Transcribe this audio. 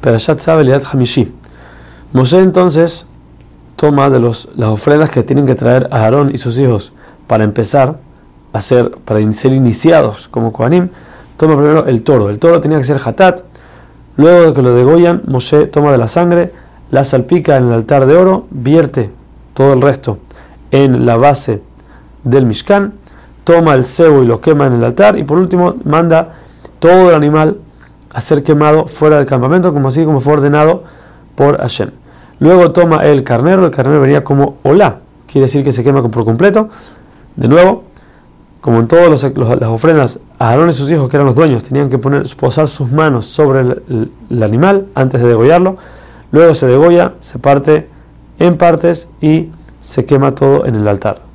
Perashat Sabeliat Hamishi. Moshe entonces toma de los, las ofrendas que tienen que traer a Aarón y sus hijos para empezar a ser, para ser iniciados como Kohanim, toma primero el toro. El toro tenía que ser hatat. Luego de que lo degollan, Moshe toma de la sangre, la salpica en el altar de oro, vierte todo el resto en la base del Mishkan, toma el cebo y lo quema en el altar y por último manda todo el animal a ser quemado fuera del campamento, como así como fue ordenado por Hashem. Luego toma el carnero, el carnero venía como hola, quiere decir que se quema por completo. De nuevo, como en todas las ofrendas, Aarón y sus hijos, que eran los dueños, tenían que poner, posar sus manos sobre el, animal antes de degollarlo. Luego se degolla, se parte en partes y se quema todo en el altar.